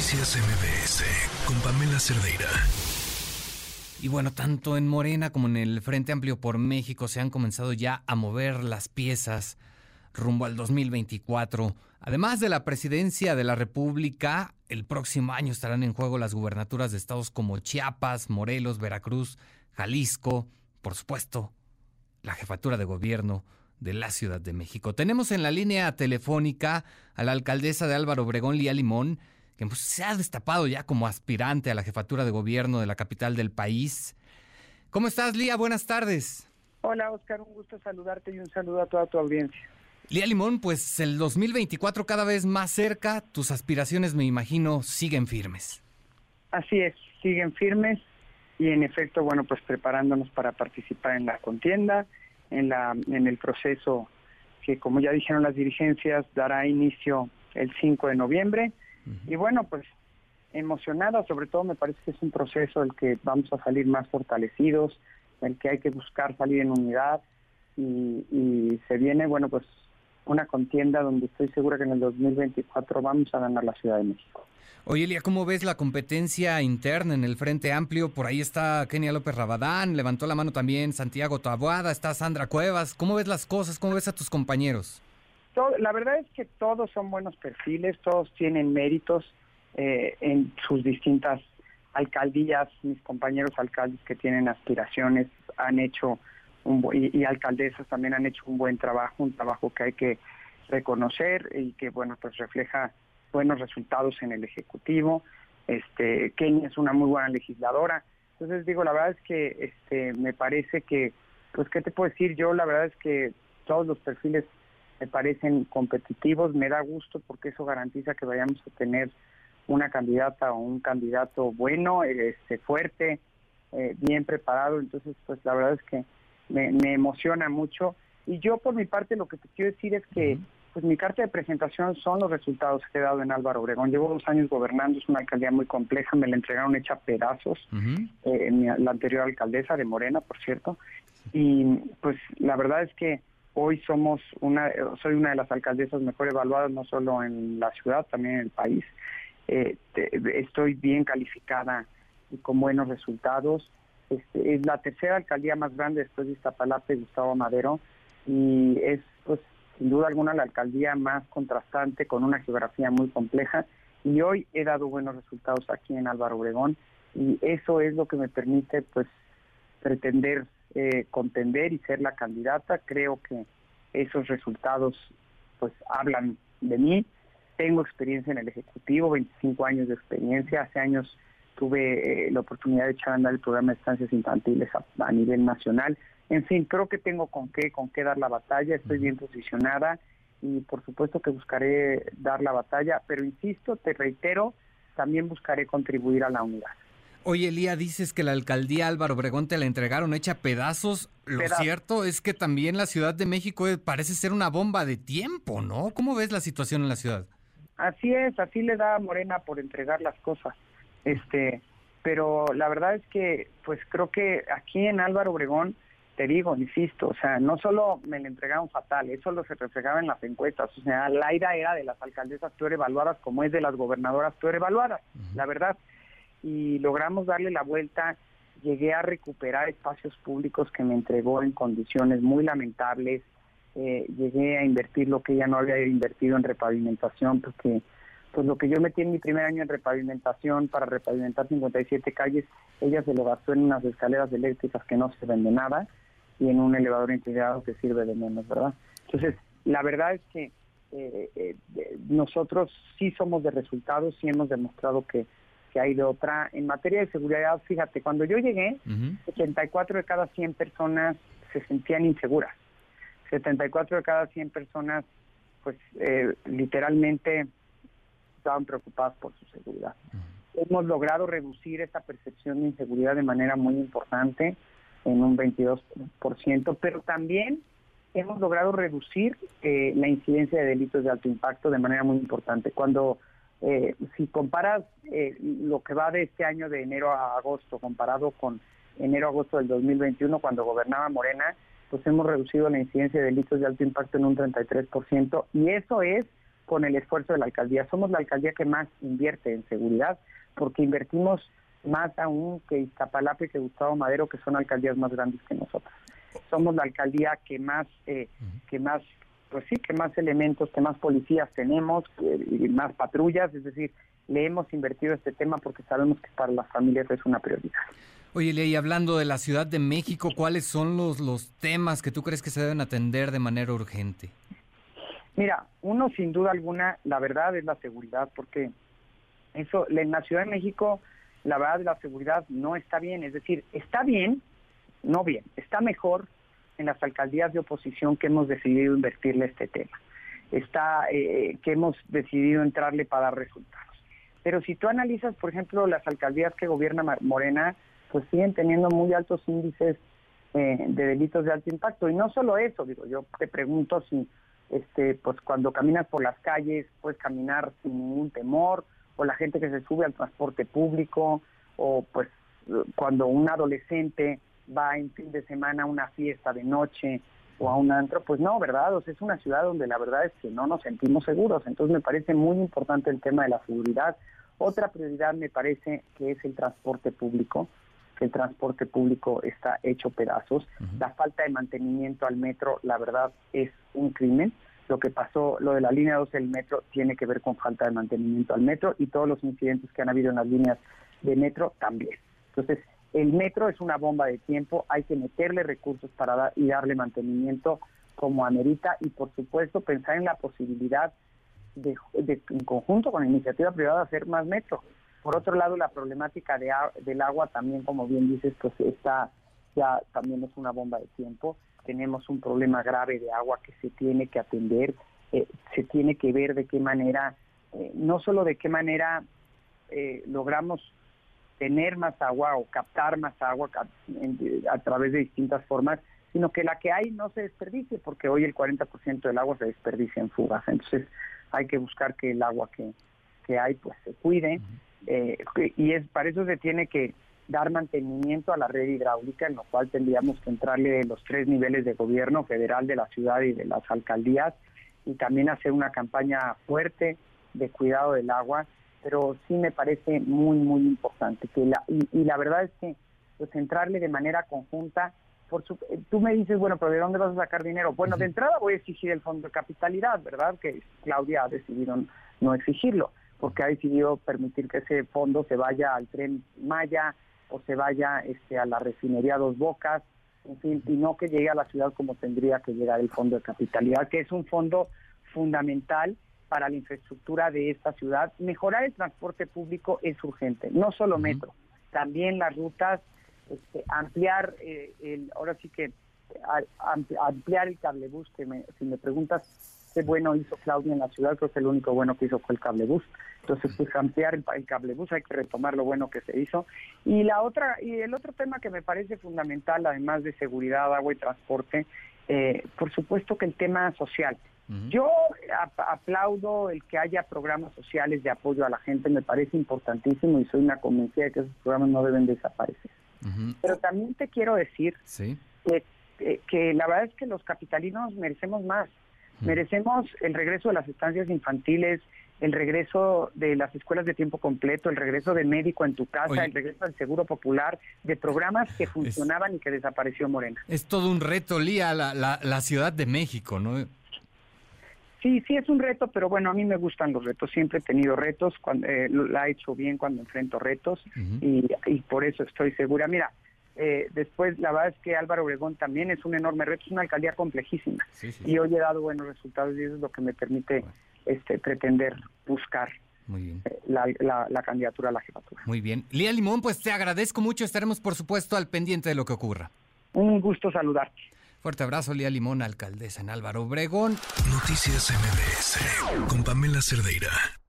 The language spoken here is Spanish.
Noticias MBS con Pamela Cerdeira. Y bueno, tanto en Morena como en el Frente Amplio por México se han comenzado ya a mover las piezas rumbo al 2024. Además de la presidencia de la República, el próximo año estarán en juego las gubernaturas de estados como Chiapas, Morelos, Veracruz, Jalisco, por supuesto, la jefatura de gobierno de la Ciudad de México. Tenemos en la línea telefónica a la alcaldesa de Álvaro Obregón, Lía Limón, que pues, se ha destapado ya como aspirante a la jefatura de gobierno de la capital del país. ¿Cómo estás, Lía? Buenas tardes. Hola, Oscar, un gusto saludarte y un saludo a toda tu audiencia. Lía Limón, pues el 2024 cada vez más cerca, tus aspiraciones me imagino siguen firmes. Así es, siguen firmes y en efecto, bueno, pues preparándonos para participar en la contienda, en, la, en el proceso que, como ya dijeron las dirigencias, dará inicio el 5 de noviembre. Y bueno, pues emocionada, sobre todo me parece que es un proceso el que vamos a salir más fortalecidos, el que hay que buscar salir en unidad y, y se viene, bueno, pues una contienda donde estoy segura que en el 2024 vamos a ganar la Ciudad de México. Oye, Elia, ¿cómo ves la competencia interna en el Frente Amplio? Por ahí está Kenia López Rabadán, levantó la mano también Santiago Taboada, está Sandra Cuevas. ¿Cómo ves las cosas? ¿Cómo ves a tus compañeros? La verdad es que todos son buenos perfiles, todos tienen méritos eh, en sus distintas alcaldías. Mis compañeros alcaldes que tienen aspiraciones han hecho y, alcaldesas también han hecho un buen trabajo, un trabajo que hay que reconocer y que bueno pues refleja buenos resultados en el ejecutivo. Este Kenia es una muy buena legisladora. Entonces digo, la verdad es que este me parece que pues qué te puedo decir, yo la verdad es que todos los perfiles me parecen competitivos, me da gusto porque eso garantiza que vayamos a tener una candidata o un candidato bueno, este fuerte, eh, bien preparado, entonces pues la verdad es que me, emociona mucho. Y yo por mi parte lo que te quiero decir es que pues mi carta de presentación son los resultados que he dado en Álvaro Obregón. Llevo dos años gobernando, es una alcaldía muy compleja, me la entregaron hecha pedazos, eh, la anterior alcaldesa de Morena, por cierto. Y pues la verdad es que hoy somos una, soy una de las alcaldesas mejor evaluadas, no solo en la ciudad, también en el país. Eh, estoy bien calificada y con buenos resultados. Este, es la tercera alcaldía más grande después de Iztapalapa y Gustavo Madero y es pues sin duda alguna la alcaldía más contrastante con una geografía muy compleja y hoy he dado buenos resultados aquí en Álvaro Obregón y eso es lo que me permite pues pretender eh, contender y ser la candidata. Creo que esos resultados pues hablan de mí. Tengo experiencia en el ejecutivo 25 años de experiencia. Hace años tuve eh, la oportunidad de echar a andar el programa de estancias infantiles a, nivel nacional. En fin, creo que tengo con qué, con qué dar la batalla, estoy bien posicionada y por supuesto que buscaré dar la batalla, pero insisto, te reitero, también buscaré contribuir a la unidad. Oye, Elía, dices que la alcaldía Álvaro Obregón te la entregaron hecha pedazos. Lo cierto es que también la Ciudad de México parece ser una bomba de tiempo, ¿no? ¿Cómo ves la situación en la ciudad? Así es, así le da a Morena por entregar las cosas. Este, pero la verdad es que, pues creo que aquí en Álvaro Obregón, te digo, insisto, o sea, no solo me lo entregaron fatal, eso lo se reflejaba en las encuestas, o sea, Laira era de las alcaldesas peor evaluadas como es de las gobernadoras peor evaluadas, la verdad, y logramos darle la vuelta, llegué a recuperar espacios públicos que me entregó en condiciones muy lamentables, eh, llegué a invertir lo que ella no había invertido en repavimentación, porque pues lo que yo metí en mi primer año en repavimentación para repavimentar 57 calles, ella se lo gastó en unas escaleras eléctricas que no sirven de nada y en un elevador integrado que sirve de menos, ¿verdad? Entonces, la verdad es que eh, eh, nosotros sí somos de resultados, sí hemos demostrado que, que hay de otra. En materia de seguridad, fíjate, cuando yo llegué, 84 de cada 100 personas se sentían inseguras. 74 de cada 100 personas, pues eh, literalmente estaban preocupadas por su seguridad. Hemos logrado reducir esta percepción de inseguridad de manera muy importante, en un 22%, pero también hemos logrado reducir eh, la incidencia de delitos de alto impacto de manera muy importante. Cuando, eh, si comparas eh, lo que va de este año de enero a agosto, comparado con enero-agosto del 2021, cuando gobernaba Morena, pues hemos reducido la incidencia de delitos de alto impacto en un 33%, y eso es con el esfuerzo de la alcaldía. Somos la alcaldía que más invierte en seguridad porque invertimos más aún que Iztapalapa y que Gustavo Madero, que son alcaldías más grandes que nosotros. Somos la alcaldía que más, eh, que más, pues sí, que más elementos, que más policías tenemos, y más patrullas, es decir, le hemos invertido este tema porque sabemos que para las familias es una prioridad. Oye, y hablando de la Ciudad de México, ¿cuáles son los, los temas que tú crees que se deben atender de manera urgente? Mira, uno sin duda alguna, la verdad es la seguridad, porque eso en la Ciudad de México, la verdad la seguridad no está bien, es decir, está bien, no bien, está mejor en las alcaldías de oposición que hemos decidido invertirle este tema, está eh, que hemos decidido entrarle para dar resultados. Pero si tú analizas, por ejemplo, las alcaldías que gobierna Morena, pues siguen teniendo muy altos índices eh, de delitos de alto impacto. Y no solo eso, digo, yo te pregunto si este, pues cuando caminas por las calles puedes caminar sin ningún temor, o la gente que se sube al transporte público, o pues cuando un adolescente va en fin de semana a una fiesta de noche o a un antro, pues no, ¿verdad? O sea, es una ciudad donde la verdad es que no nos sentimos seguros. Entonces me parece muy importante el tema de la seguridad. Otra prioridad me parece que es el transporte público el transporte público está hecho pedazos. La falta de mantenimiento al metro, la verdad, es un crimen. Lo que pasó, lo de la línea 2 del metro, tiene que ver con falta de mantenimiento al metro y todos los incidentes que han habido en las líneas de metro también. Entonces, el metro es una bomba de tiempo, hay que meterle recursos para dar y darle mantenimiento como amerita y, por supuesto, pensar en la posibilidad de, en conjunto con la iniciativa privada, hacer más metro. Por otro lado, la problemática de, del agua también, como bien dices, pues está ya también es una bomba de tiempo. Tenemos un problema grave de agua que se tiene que atender, eh, se tiene que ver de qué manera, eh, no solo de qué manera eh, logramos tener más agua o captar más agua a, través de distintas formas, sino que la que hay no se desperdicie, porque hoy el 40% del agua se desperdicia en fugas. Entonces hay que buscar que el agua que, que hay pues se cuide. Eh, y es para eso se tiene que dar mantenimiento a la red hidráulica, en lo cual tendríamos que entrarle de los tres niveles de gobierno federal de la ciudad y de las alcaldías y también hacer una campaña fuerte de cuidado del agua, pero sí me parece muy, muy importante. que la, y, la verdad es que pues entrarle de manera conjunta, por su, tú me dices, bueno, pero ¿de dónde vas a sacar dinero? Bueno, de entrada voy a exigir el fondo de capitalidad, ¿verdad? Que Claudia ha decidido no exigirlo porque ha decidido permitir que ese fondo se vaya al tren Maya o se vaya este, a la refinería Dos Bocas, en fin, y no que llegue a la ciudad como tendría que llegar el fondo de capitalidad, que es un fondo fundamental para la infraestructura de esta ciudad. Mejorar el transporte público es urgente, no solo metro, también las rutas, este, ampliar, eh, el, ahora sí que ampliar el cablebús, que si me preguntas qué bueno hizo Claudia en la ciudad, creo que el único bueno que hizo fue el cablebús. Entonces, pues ampliar el, el cablebús, hay que retomar lo bueno que se hizo. Y la otra, y el otro tema que me parece fundamental, además de seguridad, agua y transporte, eh, por supuesto que el tema social. Yo aplaudo el que haya programas sociales de apoyo a la gente, me parece importantísimo y soy una convencida de que esos programas no deben desaparecer. Pero también te quiero decir que, eh, que la verdad es que los capitalinos merecemos más. Merecemos el regreso de las estancias infantiles, el regreso de las escuelas de tiempo completo, el regreso de médico en tu casa, el regreso del seguro popular, de programas que funcionaban y que desapareció Morena. Es todo un reto, Lía, la, la, Ciudad de México, ¿no? Sí, sí es un reto, pero bueno, a mí me gustan los retos. Siempre he tenido retos, cuando, eh, la he hecho bien cuando enfrento retos y, y por eso estoy segura. Mira, eh, después, la verdad es que Álvaro Obregón también es un enorme reto, es una alcaldía complejísima. Y hoy he dado buenos resultados y eso es lo que me permite este, pretender buscar eh, La, candidatura a la jefatura. Muy bien. Lía Limón, pues te agradezco mucho. Estaremos, por supuesto, al pendiente de lo que ocurra. Un gusto saludarte. Fuerte abrazo, Lía Limón, alcaldesa en Álvaro Obregón. Noticias MBS con Pamela Cerdeira.